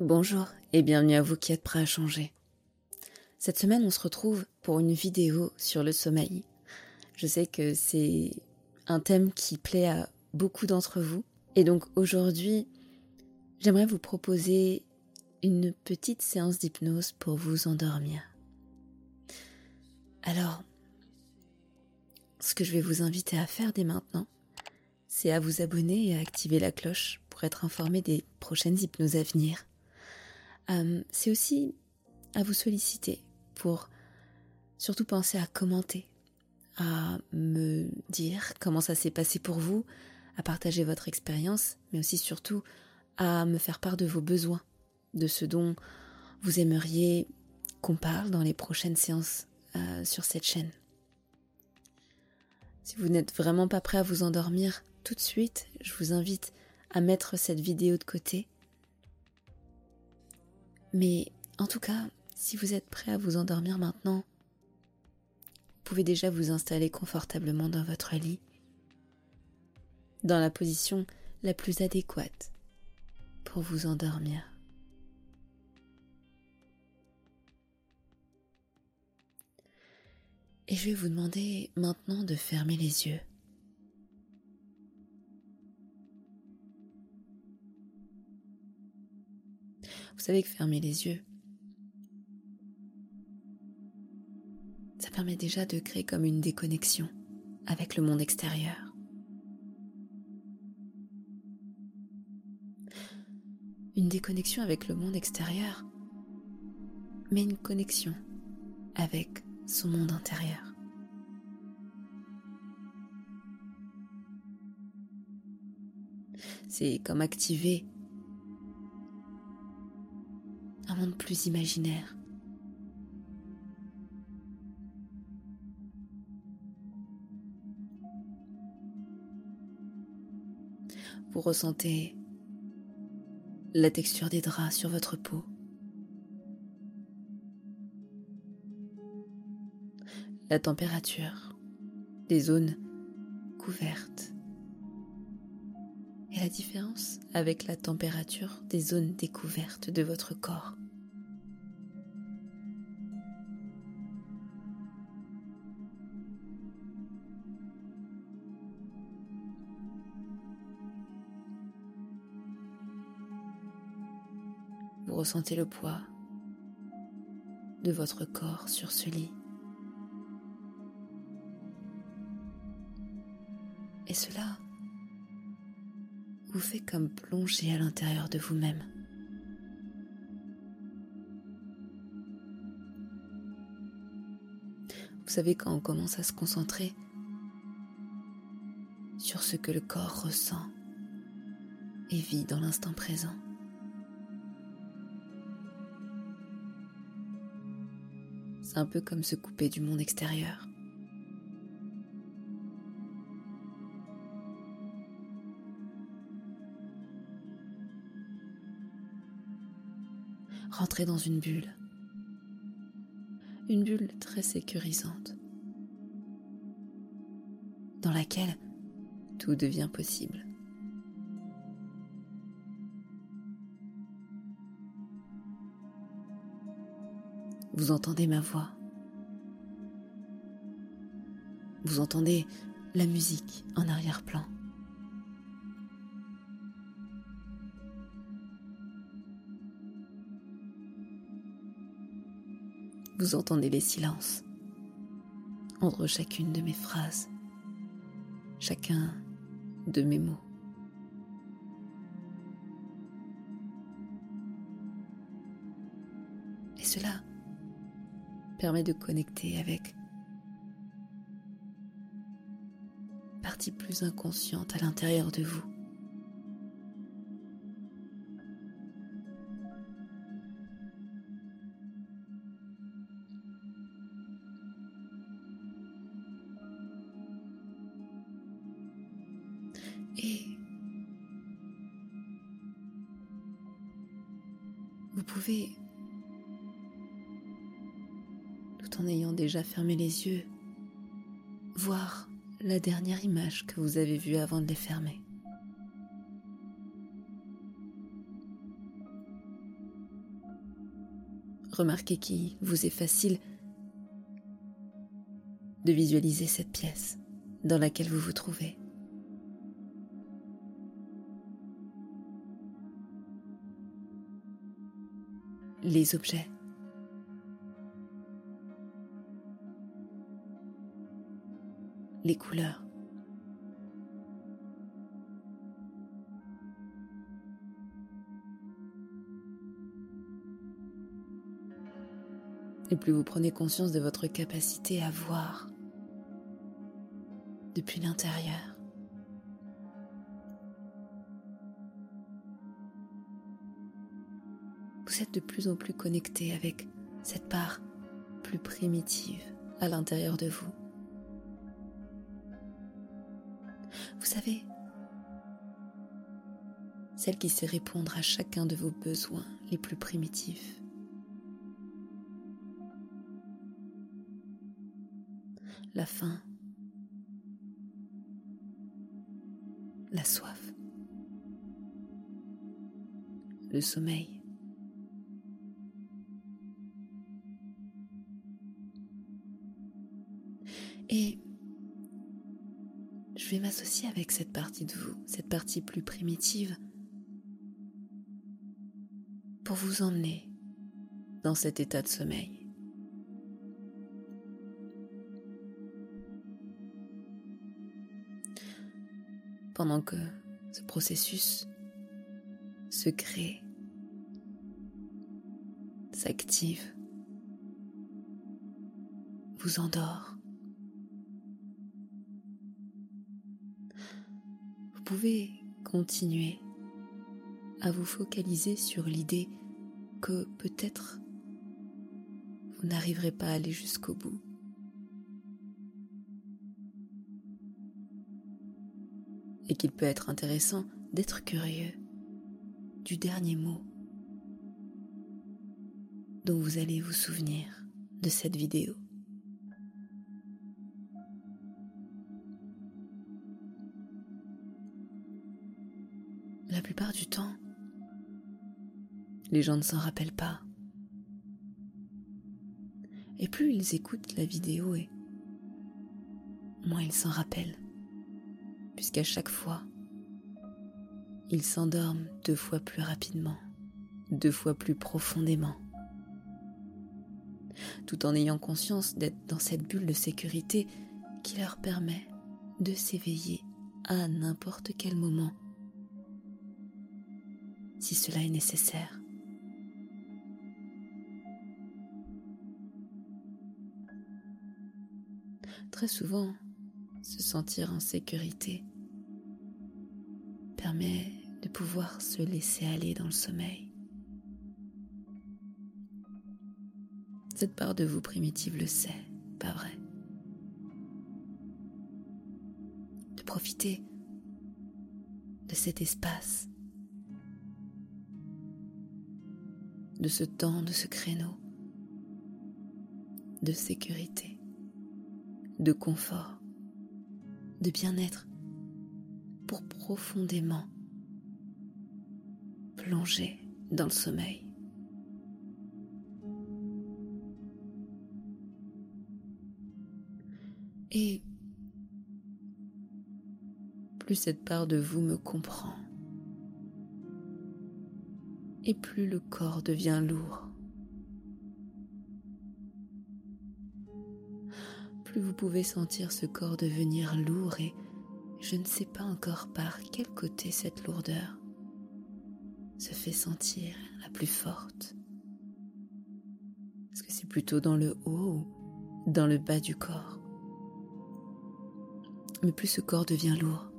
Bonjour et bienvenue à vous qui êtes prêts à changer. Cette semaine, on se retrouve pour une vidéo sur le sommeil. Je sais que c'est un thème qui plaît à beaucoup d'entre vous. Et donc aujourd'hui, j'aimerais vous proposer une petite séance d'hypnose pour vous endormir. Alors, ce que je vais vous inviter à faire dès maintenant, c'est à vous abonner et à activer la cloche pour être informé des prochaines hypnoses à venir. Euh, c'est aussi à vous solliciter pour surtout penser à commenter, à me dire comment ça s'est passé pour vous, à partager votre expérience, mais aussi surtout à me faire part de vos besoins, de ce dont vous aimeriez qu'on parle dans les prochaines séances euh, sur cette chaîne. Si vous n'êtes vraiment pas prêt à vous endormir tout de suite, je vous invite à mettre cette vidéo de côté. Mais en tout cas, si vous êtes prêt à vous endormir maintenant, vous pouvez déjà vous installer confortablement dans votre lit, dans la position la plus adéquate pour vous endormir. Et je vais vous demander maintenant de fermer les yeux. Vous savez que fermer les yeux, ça permet déjà de créer comme une déconnexion avec le monde extérieur. Une déconnexion avec le monde extérieur, mais une connexion avec son monde intérieur. C'est comme activer plus imaginaire. Vous ressentez la texture des draps sur votre peau. La température des zones couvertes. Et la différence avec la température des zones découvertes de votre corps. Ressentez le poids de votre corps sur ce lit. Et cela vous fait comme plonger à l'intérieur de vous-même. Vous savez quand on commence à se concentrer sur ce que le corps ressent et vit dans l'instant présent. Un peu comme se couper du monde extérieur. Rentrer dans une bulle. Une bulle très sécurisante. Dans laquelle tout devient possible. Vous entendez ma voix. Vous entendez la musique en arrière-plan. Vous entendez les silences entre chacune de mes phrases, chacun de mes mots. Et cela permet de connecter avec partie plus inconsciente à l'intérieur de vous. Et vous pouvez, en ayant déjà fermé les yeux, voir la dernière image que vous avez vue avant de les fermer. Remarquez qu'il vous est facile de visualiser cette pièce dans laquelle vous vous trouvez. Les objets couleurs. Et plus vous prenez conscience de votre capacité à voir depuis l'intérieur. Vous êtes de plus en plus connecté avec cette part plus primitive à l'intérieur de vous. Savez, celle qui sait répondre à chacun de vos besoins les plus primitifs. La faim, la soif, le sommeil. Et je vais m'associer avec cette partie de vous, cette partie plus primitive, pour vous emmener dans cet état de sommeil. Pendant que ce processus se crée, s'active, vous endort, pouvez continuer à vous focaliser sur l'idée que peut-être vous n'arriverez pas à aller jusqu'au bout. Et qu'il peut être intéressant d'être curieux du dernier mot dont vous allez vous souvenir de cette vidéo. La plupart du temps, les gens ne s'en rappellent pas. Et plus ils écoutent la vidéo et moins ils s'en rappellent, puisqu'à chaque fois, ils s'endorment deux fois plus rapidement, deux fois plus profondément, tout en ayant conscience d'être dans cette bulle de sécurité qui leur permet de s'éveiller à n'importe quel moment si cela est nécessaire. Très souvent, se sentir en sécurité permet de pouvoir se laisser aller dans le sommeil. Cette part de vous primitive le sait, pas vrai? De profiter de cet espace de ce temps, de ce créneau de sécurité, de confort, de bien-être pour profondément plonger dans le sommeil. Et plus cette part de vous me comprend, et plus le corps devient lourd. Plus vous pouvez sentir ce corps devenir lourd et je ne sais pas encore par quel côté cette lourdeur se fait sentir la plus forte. Est-ce que c'est plutôt dans le haut ou dans le bas du corps? Mais plus ce corps devient lourd,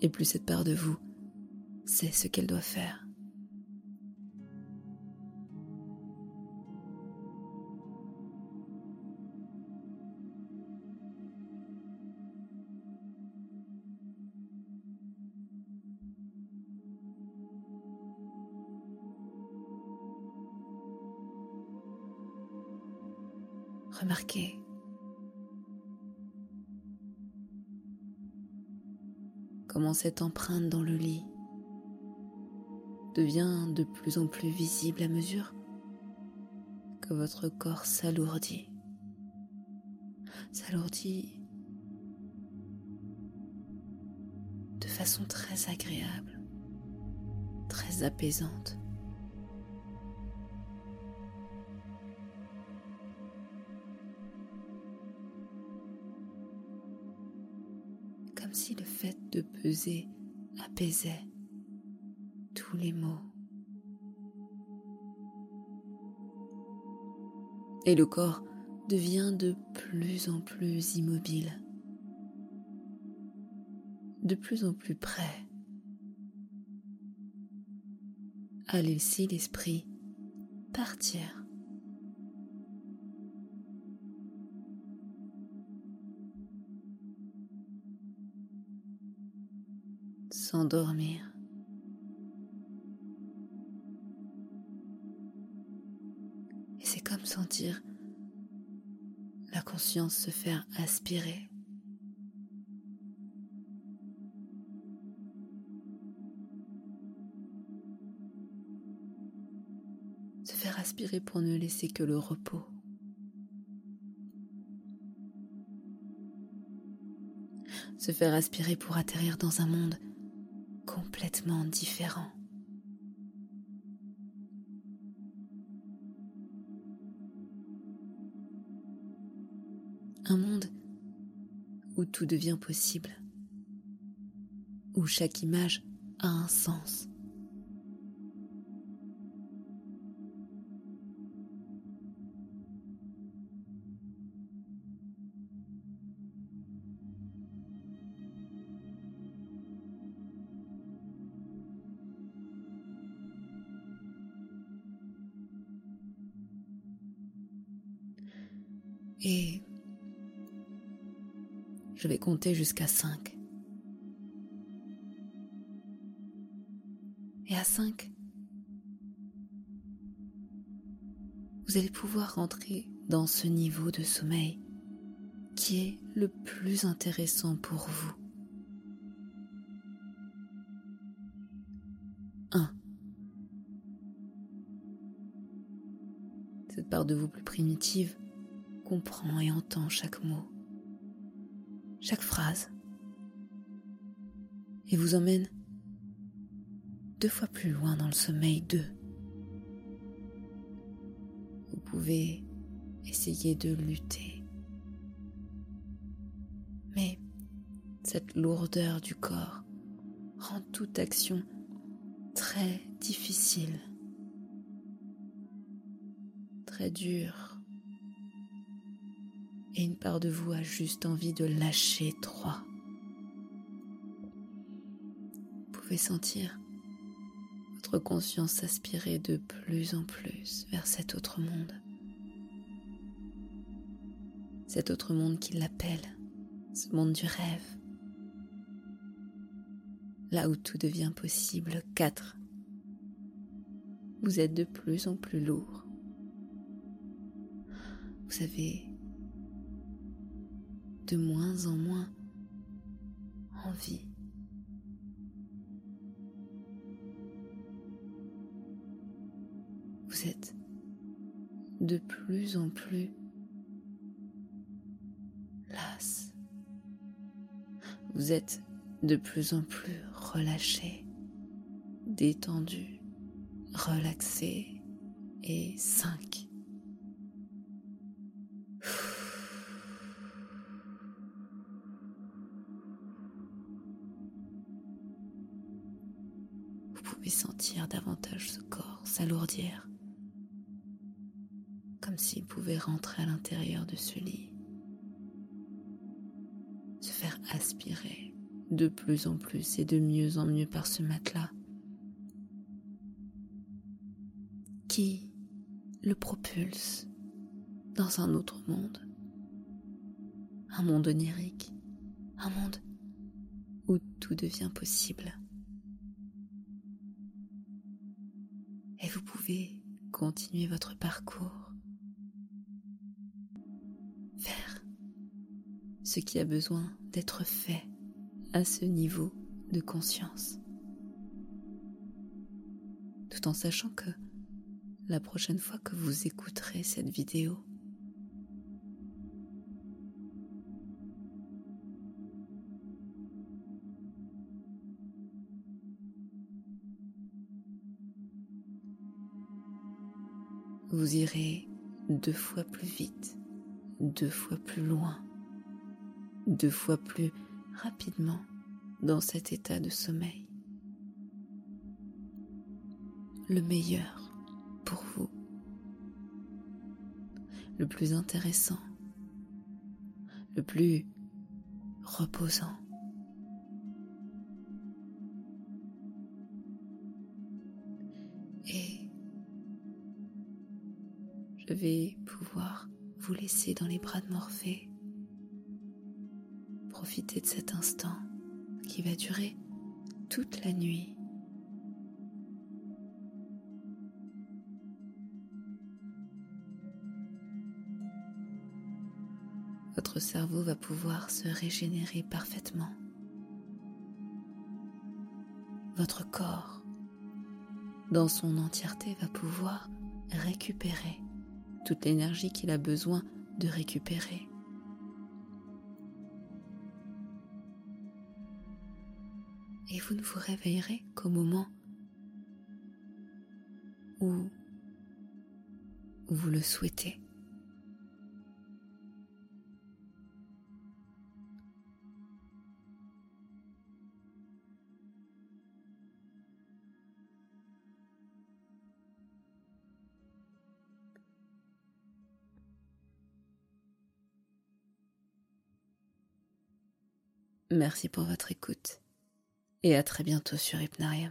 et plus cette part de vous sait ce qu'elle doit faire. Comment cette empreinte dans le lit devient de plus en plus visible à mesure que votre corps s'alourdit. S'alourdit de façon très agréable, très apaisante. De peser apaisait tous les maux. Et le corps devient de plus en plus immobile, de plus en plus prêt à laisser l'esprit partir. S'endormir. Et c'est comme sentir la conscience se faire aspirer. Se faire aspirer pour ne laisser que le repos. Se faire aspirer pour atterrir dans un monde différent. Un monde où tout devient possible, où chaque image a un sens. Je vais compter jusqu'à 5. Et à 5, vous allez pouvoir rentrer dans ce niveau de sommeil qui est le plus intéressant pour vous. 1. Cette part de vous plus primitive comprend et entend chaque mot, chaque phrase, et vous emmène deux fois plus loin dans le sommeil d'eux. Vous pouvez essayer de lutter, mais cette lourdeur du corps rend toute action très difficile, très dure et une part de vous a juste envie de lâcher trois. Vous pouvez sentir votre conscience s'aspirer de plus en plus vers cet autre monde. Cet autre monde qui l'appelle, ce monde du rêve. Là où tout devient possible, quatre. Vous êtes de plus en plus lourd. Vous avez de moins en moins envie. Vous êtes de plus en plus las. Vous êtes de plus en plus relâché, détendu, relaxé et 5. Comme s'il pouvait rentrer à l'intérieur de ce lit, se faire aspirer de plus en plus et de mieux en mieux par ce matelas. Qui le propulse dans un autre monde, un monde onirique, un monde où tout devient possible. Continuer votre parcours, faire ce qui a besoin d'être fait à ce niveau de conscience, tout en sachant que la prochaine fois que vous écouterez cette vidéo, vous irez deux fois plus vite, deux fois plus loin, deux fois plus rapidement dans cet état de sommeil. Le meilleur pour vous, le plus intéressant, le plus reposant. Vais pouvoir vous laisser dans les bras de Morphée. Profitez de cet instant qui va durer toute la nuit. Votre cerveau va pouvoir se régénérer parfaitement. Votre corps, dans son entièreté, va pouvoir récupérer toute l'énergie qu'il a besoin de récupérer. Et vous ne vous réveillerez qu'au moment où vous le souhaitez. Merci pour votre écoute et à très bientôt sur Hypnarium.